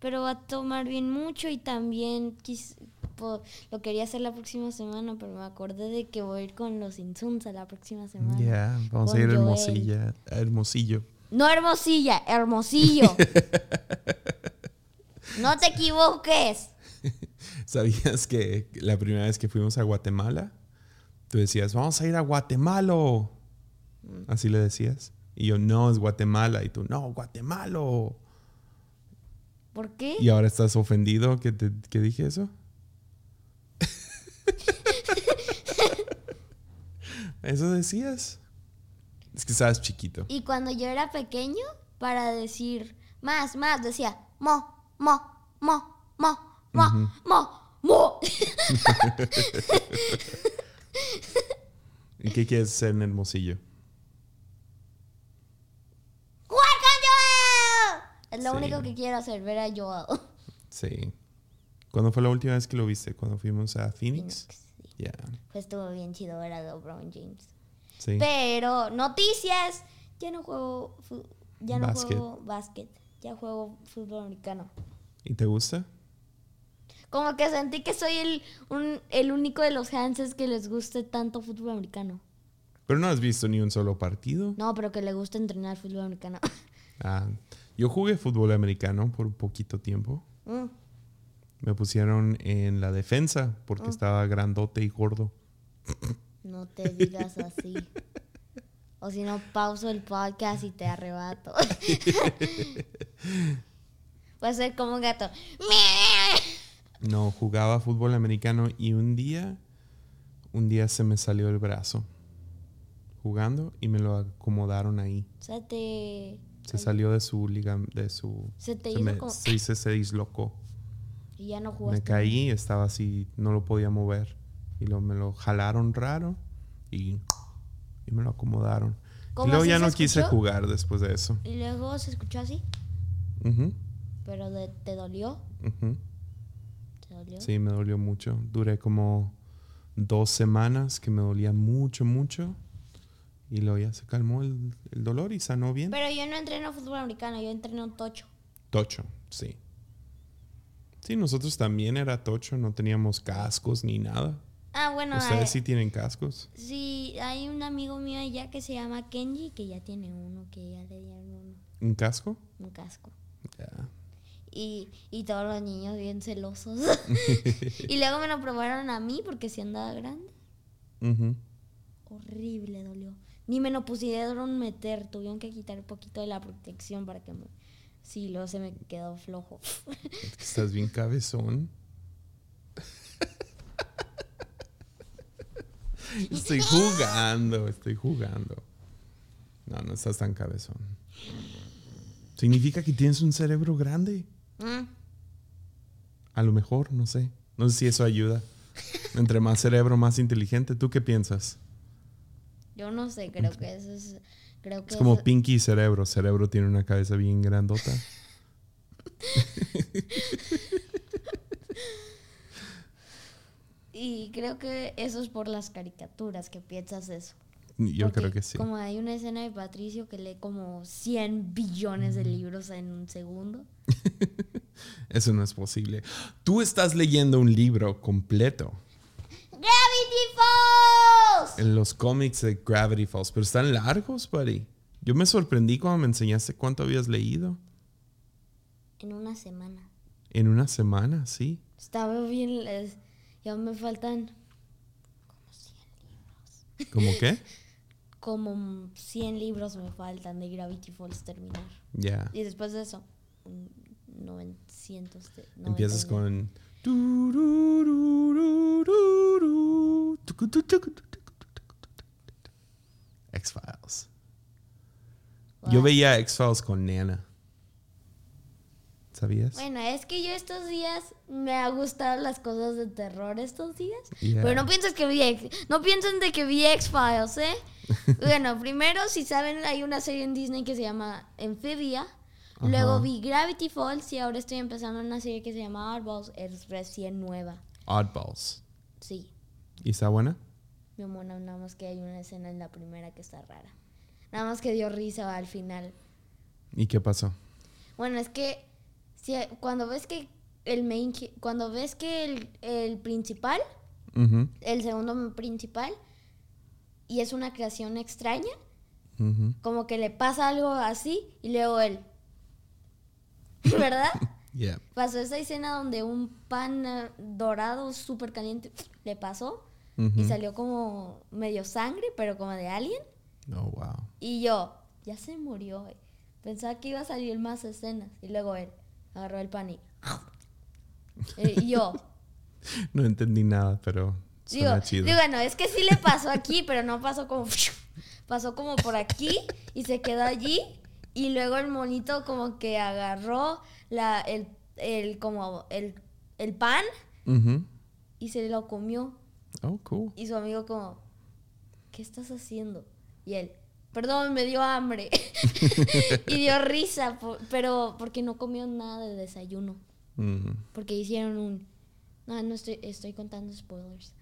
pero va a tomar bien mucho y también quis- po- lo quería hacer la próxima semana, pero me acordé de que voy a ir con los Insuns a la próxima semana. Ya, vamos a ir a. Hermosilla, a Hermosillo. No Hermosilla, Hermosillo. no te equivoques. ¿Sabías que la primera vez que fuimos a Guatemala, tú decías, vamos a ir a Guatemala? Así le decías. Y yo, no, es Guatemala. Y tú, no, Guatemala. ¿Por qué? Y ahora estás ofendido que, te, que dije eso. ¿Eso decías? Es que estabas chiquito. Y cuando yo era pequeño, para decir más, más, decía mo, mo, mo, mo, mo, mo, mo. ¿Y qué quieres ser en Hermosillo? ¡Jugar con Joel! Es lo Sí. único que quiero hacer, ver a Joel. Sí. ¿Cuándo fue la última vez que lo viste? ¿Cuando fuimos a Phoenix? Phoenix, sí. Pues estuvo bien chido ver a LeBron James. Sí. Pero, noticias. Ya no juego, ya no juego básquet. Ya juego fútbol americano. ¿Y te gusta? Como que sentí que soy el, un- el único de los Hanses que les guste tanto fútbol americano. Pero no has visto ni un solo partido. No, pero que le gusta entrenar fútbol americano. Ah, yo jugué fútbol americano por un poquito tiempo. Mm. Me pusieron en la defensa porque estaba grandote y gordo. No te digas así. O si no, pauso el podcast y te arrebato. Voy a ser como un gato. No, jugaba fútbol americano y un día, un día se me salió el brazo jugando y me lo acomodaron ahí. O sea, te. Se salió de su liga, de su... Se te se, hizo me- como- se dislocó. Y ya no Me jugaste. caí, estaba así, no lo podía mover. Y lo, me lo jalaron raro y, y me lo acomodaron. Y ¿Cómo luego ya no quise jugar después de eso. Y luego se escuchó así. Ujú, Pero de- te dolió. ujú. ¿Te dolió? Sí, me dolió mucho. Duré como dos semanas que me dolía mucho, mucho. Y luego ya se calmó el, el dolor y sanó bien. Pero yo no entreno fútbol americano, yo entreno tocho. Tocho, sí. Sí, nosotros también era tocho, no teníamos cascos ni nada. Ah, bueno, Ustedes hay- sí tienen cascos. sí, hay un amigo mío allá que se llama Kenji, que ya tiene uno, que ya le dieron uno, ¿Un casco? un casco. Ya. Y, y todos los niños bien celosos. y luego me lo probaron a mí porque si andaba grande. Ujú. Horrible, dolió. Ni me lo pusieron meter, tuvieron que quitar un poquito de la protección para que me... Sí, luego se me quedó flojo. Estás bien cabezón. estoy jugando, estoy jugando. No, no estás tan cabezón. Significa que tienes un cerebro grande. Mm, A lo mejor, no sé. No sé si eso ayuda. Entre más cerebro, más inteligente. ¿Tú qué piensas? Yo no sé, creo que eso es... Creo que Es como eso- Pinky y Cerebro. Cerebro tiene una cabeza bien grandota. Y creo que eso es por las caricaturas que piensas eso. Yo Porque creo que sí. Como hay una escena de Patricio que lee como 100 billones de libros en un segundo. Eso no es posible. Tú estás leyendo un libro completo. En los cómics de Gravity Falls. Pero están largos, buddy. Yo me sorprendí cuando me enseñaste cuánto habías leído. En una semana. En una semana, sí. Estaba bien... les- Ya me faltan ¿Cómo qué? como 100 libros me faltan de Gravity Falls terminar. Ya. Y después de eso, mm, 900 de... Empiezas 99. con. X-Files. Yo veía X-Files con Nana. ¿Sabías? Bueno, es que yo estos días me ha gustado las cosas de terror estos días. Yeah. Pero no pienses que vi X, no piensen de que vi X-Files, ¿eh? bueno, primero, si saben, hay una serie en Disney que se llama Amphibia. Luego vi Gravity Falls y ahora estoy empezando una serie que se llama Oddballs. Es recién nueva. Oddballs. Sí, ¿Y está buena? Mi mona, nada más que hay una escena en la primera que está rara. Nada más que dio risa al final. ¿Y qué pasó? Bueno, es que si, cuando ves que el main, cuando ves que el, el principal, el segundo principal, y es una creación extraña, como que le pasa algo así y luego él. ¿Verdad? Yeah. Pasó esa escena donde un pan eh, dorado súper caliente le pasó y salió como medio sangre, pero como de alien. Oh, wow. Y yo, ya se murió. eh. Pensaba que iba a salir más escenas. Y luego él agarró el pan y. Eh, y yo, No entendí nada, pero Digo, chido. digo, bueno, es que sí le pasó aquí, pero no pasó como... Pasó como por aquí y se quedó allí. Y luego el monito como que agarró la, el, el, como el, el pan y se lo comió. Oh, cool. Y su amigo como, ¿qué estás haciendo? Y él, perdón, me dio hambre. y dio risa, pero porque no comió nada de desayuno. Porque hicieron un... No, no estoy, estoy contando spoilers.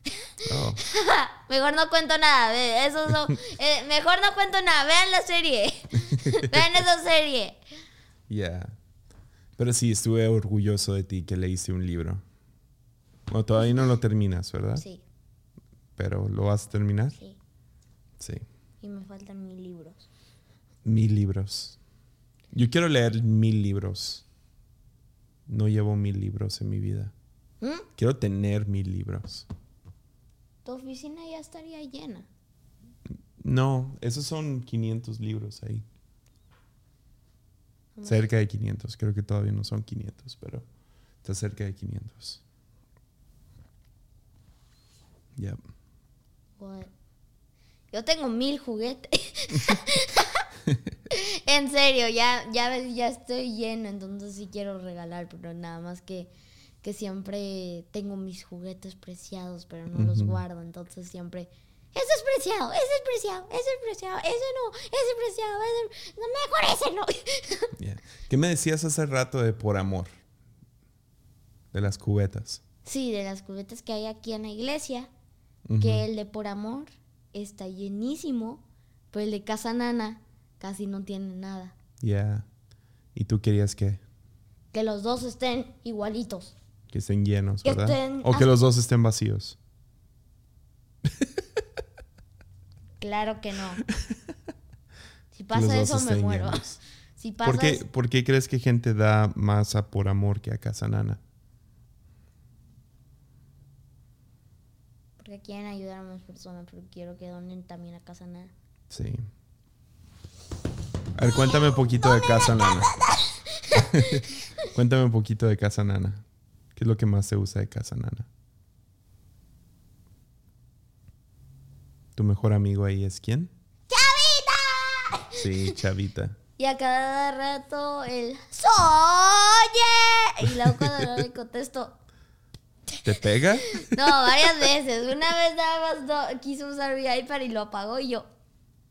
Oh, mejor no cuento nada. Eso son- eh, mejor no cuento nada. Vean la serie. Vean esa serie. yeah. Pero sí, estuve orgulloso de ti que leíste un libro. Bueno, todavía no lo terminas, ¿verdad? Sí, Pero ¿lo vas a terminar? sí. Sí. Y me faltan mil libros. Mil libros. Yo quiero leer mil libros. No llevo mil libros en mi vida. ¿Mm? Quiero tener mil libros. Tu oficina ya estaría llena. No, esos son 500 libros ahí. Cerca de 500. Creo que todavía no son 500, pero está cerca de 500. Yep. What? Yo tengo mil juguetes. en serio, ya, ya, ya estoy lleno, entonces sí quiero regalar, pero nada más que, que siempre tengo mis juguetes preciados, pero no los guardo, entonces siempre... Ese es preciado, ese es preciado, ese es preciado, ese no, ese es preciado, ese... No, mejor ese no. Yeah. ¿Qué me decías hace rato de por amor? De las cubetas. sí, de las cubetas que hay aquí en la iglesia, Que el de por amor está llenísimo, pero el de casa nana casi no tiene nada. Yeah. ¿Y tú querías que, Que los dos estén igualitos. que estén llenos, Que verdad? estén o que los dos estén vacíos. Claro que no. Si pasa eso me muero. Si pasa ¿Por qué, eso- por qué crees que gente da más a por amor que a casa nana? Porque quieren ayudar a más personas, pero quiero que donen también a casa nana. Sí. A ver, cuéntame un poquito de Casa Nana. cuéntame un poquito de Casa Nana. ¿Qué es lo que más te gusta de Casa Nana? ¿Tu mejor amigo ahí es quién? ¡Chavita! Sí, Chavita. Y a cada rato el ¡Soye! Y luego cuando no le contesto, ¿Te pega? No, varias veces. Una vez nada más no- quiso usar mi iPad y lo apagó y yo,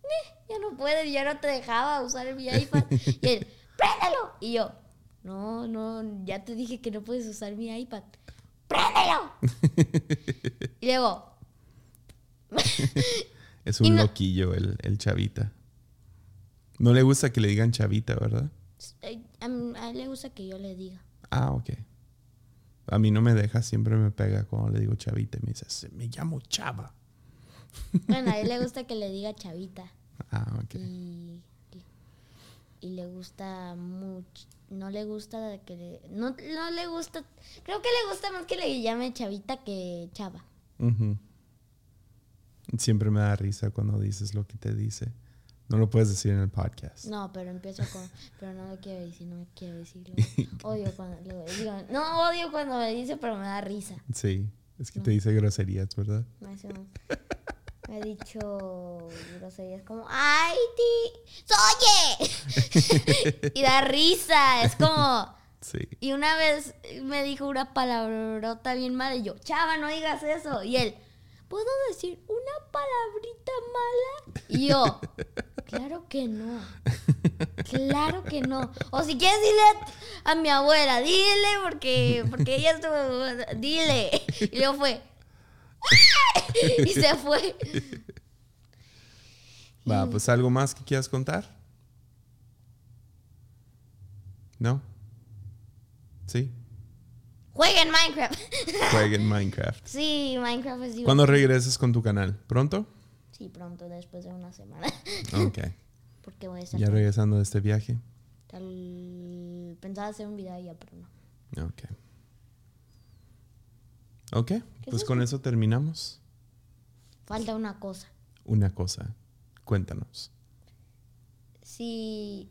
"Eh, ya no puedes, ya no te dejaba usar mi iPad. Y él, préndelo. Y yo, no, no, ya te dije que no puedes usar mi iPad. ¡Préndelo! Y luego, Es un no- loquillo el, el Chavita. No le gusta que le digan Chavita, ¿verdad? a, mí- a él le gusta que yo le diga. Ah, ok. A mí no me deja, siempre me pega cuando le digo Chavita y me dice, "Se- me llamo Chava. Bueno, a él le gusta que le diga chavita. Ah, ok. Y, y le gusta mucho. No le gusta que le. No, no le gusta. Creo que le gusta más que le llame chavita que chava. Siempre me da risa cuando dices lo que te dice. No lo puedes decir en el podcast. No, pero empiezo con. Pero no lo quiero decir, no quiero decirlo. Odio cuando lo digo. No odio cuando me dice, pero me da risa. Sí, es que te dice groserías, ¿verdad? Me, hace me ha dicho groserías como. ¡Ay, ti! ¡Soye! y da risa. Es como. Sí. Y una vez me dijo una palabrota bien mala y yo, chava, no digas eso. Y él, ¿puedo decir una palabrita mala? Y yo, claro que no. Claro que no. O si quieres dile a, a mi abuela, dile porque, porque ella estuvo, dile. Y luego fue, y se fue. Va, pues algo más que quieras contar. ¿No? Sí. Jueguen Minecraft. Jueguen Minecraft. Sí, Minecraft es divertido. ¿Cuándo regreses con tu canal? ¿Pronto? Sí, pronto, después de una semana. Ok. Porque voy a estar Ya con- regresando de este viaje. Tal- Pensaba hacer un video ya, pero no. Ok. Ok, pues con eso terminamos. Falta una cosa. Una cosa. Cuéntanos. Si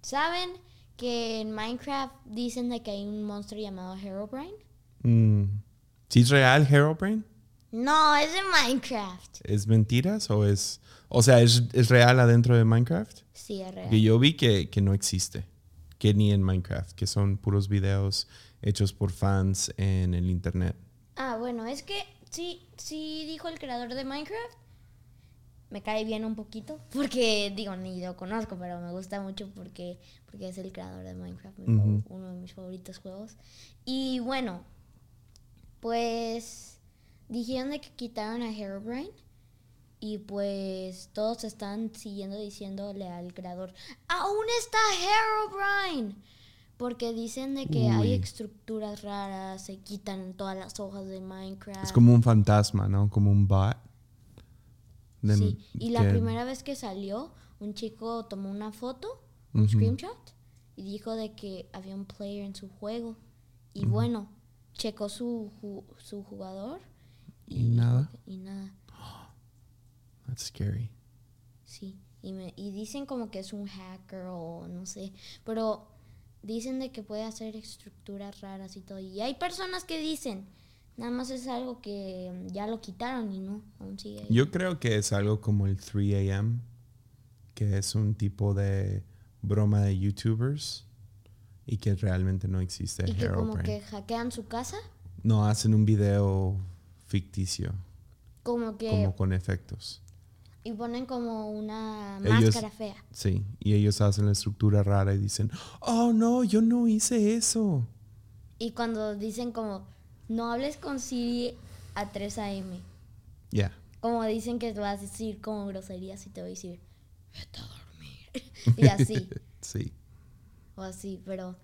saben que en Minecraft dicen de que hay un monstruo llamado Herobrine. Mm, ¿Sí es real Herobrine? No, es de Minecraft. ¿Es mentiras o es... O sea, ¿es, es real adentro de Minecraft? Sí, es real. Que yo vi que, que no existe. Que ni en Minecraft. Que son puros videos hechos por fans en el internet. Ah, bueno, es que sí, sí dijo el creador de Minecraft. Me cae bien un poquito. Porque, digo, ni lo conozco, pero me gusta mucho porque, porque es el creador de Minecraft. Uno de mis favoritos juegos. Y bueno, pues dijeron de que quitaron a Herobrine. Y pues todos están siguiendo diciéndole al creador, aún está Herobrine. Porque dicen de que hay estructuras raras, se quitan todas las hojas de Minecraft. Es como un fantasma, ¿no? Como un bot. De- Sí, y la primera vez que salió, un chico tomó una foto, un screenshot, y dijo de que había un player en su juego. Y bueno, checó su, ju- su jugador. ¿Y nada? y nada, That's scary. sí. Y, me, y dicen como que es un hacker o no sé. Pero dicen de que puede hacer estructuras raras y todo. Y hay personas que dicen, nada más es algo que ya lo quitaron y no, aún sigue ahí. Yo creo que es algo como el 3 a.m., que es un tipo de broma de YouTubers y que realmente no existe y que como que hackean su casa. No hacen un video ficticio, Como que. como con efectos. Y ponen como una Ellos- máscara fea. Sí, y ellos hacen la estructura rara y dicen, oh no, yo no hice eso. Y cuando dicen como, no hables con Siri a 3 a.m. Ya, Como dicen que te vas a decir como groserías y te voy a decir, vete a dormir. y así, sí. o así, pero...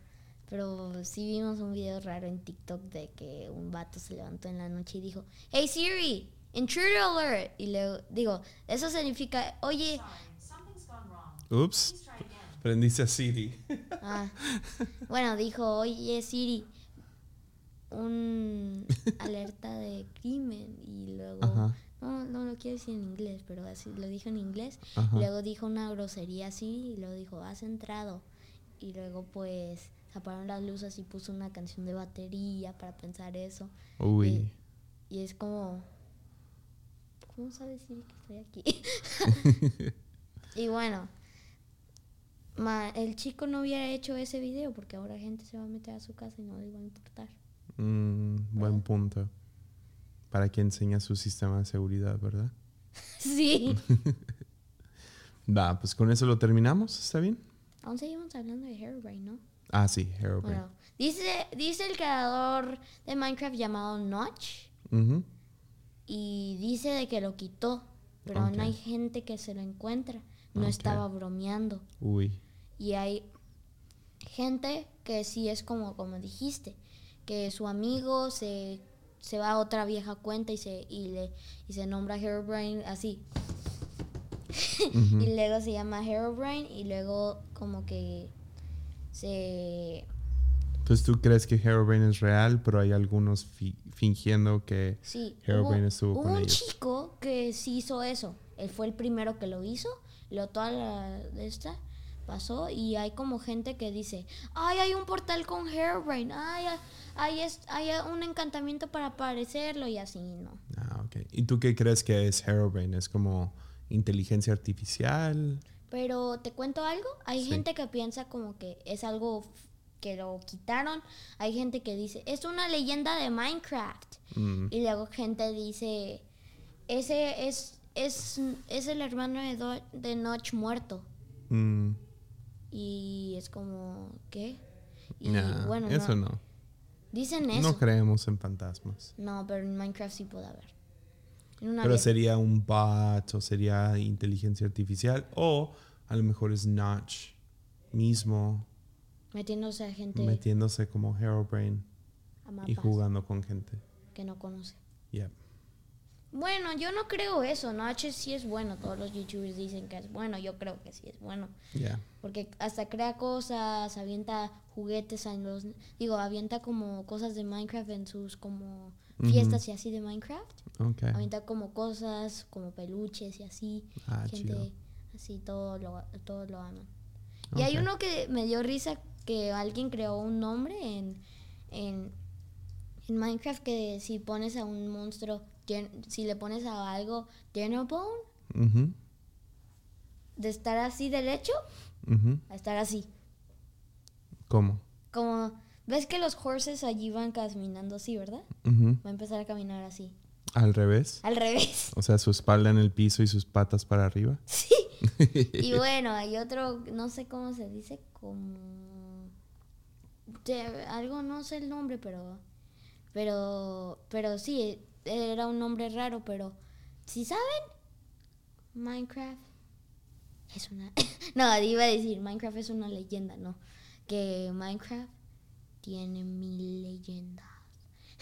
Pero sí vimos un video raro en TikTok de que un vato se levantó en la noche y dijo, Hey Siri, intruder alert. Y luego digo, eso significa, oye, Something's gone wrong. Ups, prendiste a Siri. Ah, bueno, dijo, oye Siri, un alerta de crimen y luego, Ajá. no, no lo quiero decir en inglés, pero así lo dijo en inglés. Ajá. Luego dijo una grosería así y luego dijo, has entrado. Y luego pues apagaron las luces y puso una canción de batería para pensar eso. Uy. Y es como, ¿cómo sabes Siri que estoy aquí? y bueno, ma- el chico no hubiera hecho ese video porque ahora gente se va a meter a su casa y no le va a importar. Mm, buen punto. Para que enseña su sistema de seguridad, ¿verdad? Sí. Va, pues con eso lo terminamos, ¿está bien? Aún seguimos hablando de Herobrine, ¿no? Ah, sí, Herobrine. Bueno, dice, dice el creador de Minecraft llamado Notch y dice de que lo quitó, pero aún Ok. hay gente que se lo encuentra. No estaba bromeando. Uy. Y hay gente que sí es como, como dijiste, que su amigo se, se va a otra vieja cuenta y se, y le, y se nombra Herobrine así. Y luego se llama Herobrine y luego como que se... Entonces tú crees que Herobrine es real, pero hay algunos fi- fingiendo que Sí, Herobrine hubo, estuvo hubo con un ellos. chico que sí hizo eso. Él fue el primero que lo hizo. Lo toda la de esta pasó y hay como gente que dice, ay, hay un portal con Herobrine, ay, hay, hay, un encantamiento para aparecerlo y así, ¿no? Ah, ok. ¿Y tú qué crees que es Herobrine? ¿Es como inteligencia artificial? Pero te cuento algo, hay Sí. gente que piensa como que es algo que lo quitaron, hay gente que dice, es una leyenda de Minecraft. Mm, Y luego gente dice, ese es, es, es el hermano de, Do- de Notch muerto. mm, Y es como, ¿qué? Y nah, bueno, eso no, no. dicen eso. No No, creemos en fantasmas. pero en Minecraft sí puede haber. Una Pero sería un bot o sería inteligencia artificial o a lo mejor es Notch mismo Metiéndose a gente metiéndose como Herobrine y jugando con gente. que no conoce. Yep. Bueno, yo no creo eso. Notch sí es bueno. Todos los youtubers dicen que es bueno. Yo creo que sí es bueno. Yeah. Porque hasta crea cosas, avienta juguetes en los... Digo, avienta como cosas de Minecraft en sus como fiestas y así de Minecraft. Ok. Avienta como cosas, como peluches y así. Ah, Gente chido. así, todo lo, todo lo aman. Y hay uno que me dio risa que alguien creó un nombre en, en, en Minecraft que si pones a un monstruo si le pones a algo bone Ujú, de estar así derecho a estar así. ¿Cómo? Como, ¿ves que los horses allí van caminando así, verdad? Va a empezar a caminar así. Al revés. Al revés. O sea, su espalda en el piso y sus patas para arriba. Sí. Y bueno, hay otro, no sé cómo se dice, como... de- algo, no sé el nombre, pero... Pero, pero sí, era un nombre raro, pero... ¿Sí saben? Minecraft es una... no, iba a decir, Minecraft es una leyenda, no. Que Minecraft tiene mil leyendas.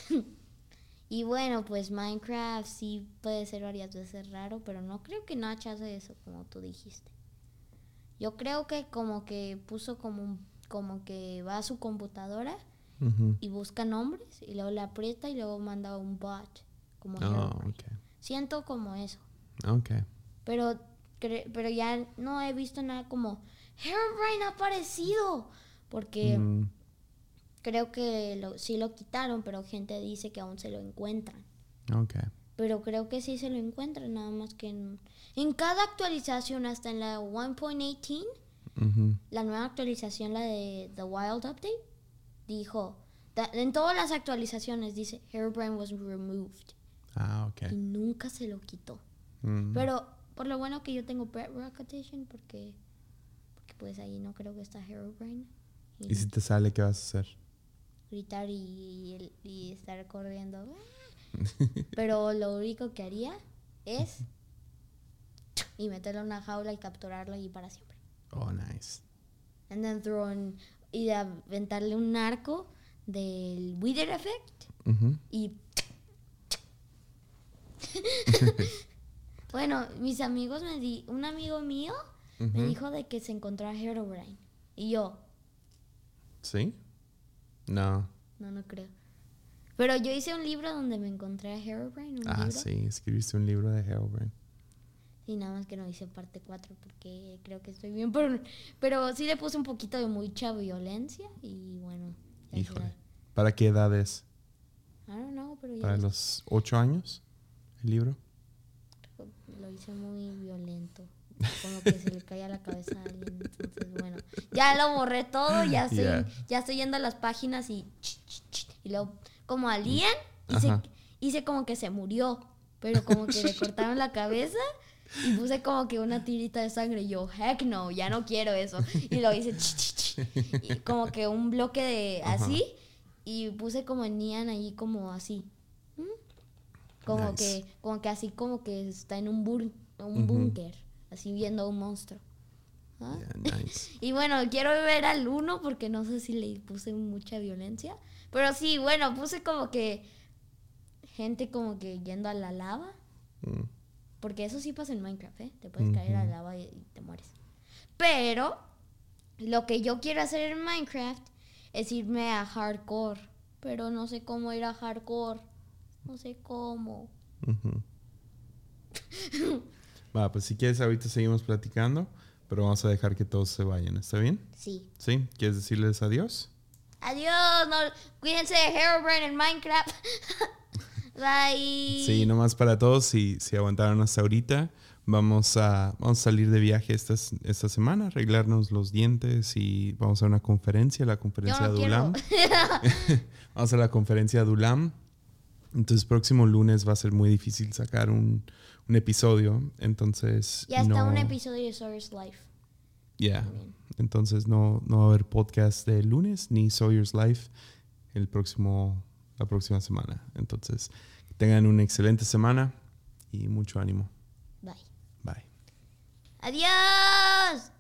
y bueno, pues Minecraft sí puede ser varias veces raro, pero no creo que Notch hace eso, como tú dijiste. Yo creo que como que puso como un- como que va a su computadora y busca nombres y luego le aprieta y luego manda un bot como Oh. Siento como eso. Ok. Pero, cre- pero ya no he visto nada como Herobrine ha aparecido. Porque Mm, creo que lo- sí lo quitaron, pero gente dice que aún se lo encuentran. ok. Pero creo que sí se lo encuentran, nada más que en, en cada actualización, hasta en la 1.18, Ujú. la nueva actualización, la de The Wild Update, dijo, en todas las actualizaciones dice, Herobrine was removed. Ah, ok. Y nunca se lo quitó. Mm. Pero por lo bueno que yo tengo Pet Rock Edition, porque, porque pues ahí no creo que está. Y ¿Y si te sale, qué vas a hacer? Gritar y, y- y estar corriendo. Pero lo único que haría es y meterlo en una jaula y capturarlo allí para siempre. Oh, nice. And then throw in- y aventarle un arco del Wither Effect y bueno, mis amigos me di, un amigo mío me dijo de que se encontró a Herobrine y yo, ¿Sí? No. no, no creo. Pero yo hice un libro donde me encontré a Herobrine, un Ah, libro. sí. Escribiste un libro de Herobrine. Sí, nada más que no hice parte 4 porque creo que estoy bien. Pero, pero sí le puse un poquito de mucha violencia y bueno. Híjole. ¿Para qué edad es? I don't know, pero ya ¿Para los ocho años? ¿El libro? lo hice muy violento. Como que se le caía la cabeza a alguien. Entonces, bueno, ya lo borré todo. Ya estoy, Yeah. ya estoy yendo a las páginas y. Y luego, como a Lian, hice, hice como que se murió. Pero como que le cortaron la cabeza. Y puse como que una tirita de sangre. Y yo, heck no, ya no quiero eso. Y lo hice y como que un bloque de Ajá. así. Y puse como en Nian ahí como así. ¿Mm? Como Nice. que, como que así como que está en un, bur- un Ujú. búnker. Así viendo a un monstruo. ¿Ah? Yeah, nice. Y bueno, quiero ver al uno porque no sé si le puse mucha violencia. Pero sí, bueno, puse como que gente como que yendo a la lava. Mm. Porque eso sí pasa en Minecraft, ¿eh? Te puedes caer a la lava y, te mueres. Pero lo que yo quiero hacer en Minecraft es irme a hardcore. Pero no sé cómo ir a hardcore. No sé cómo. Ujú. Va, pues si quieres ahorita seguimos platicando, pero vamos a dejar que todos se vayan, ¿está bien? Sí. ¿Sí? ¿Quieres decirles adiós? Adiós. No, cuídense de Herobrine en Minecraft. Bye. Sí, nomás para todos, si, si aguantaron hasta ahorita, vamos a, vamos a salir de viaje esta, esta semana, arreglarnos los dientes y vamos a una conferencia, la conferencia no de quiero. ULAM. Vamos a la conferencia de ULAM. Entonces, próximo lunes va a ser muy difícil sacar un, un episodio. Entonces, ya está no- un episodio de Source Life. Yeah. También. Entonces no, no va a haber podcast de lunes ni Sawyer's Life el próximo, la próxima semana. Entonces, que tengan una excelente semana y mucho ánimo. Bye. Bye. Adiós.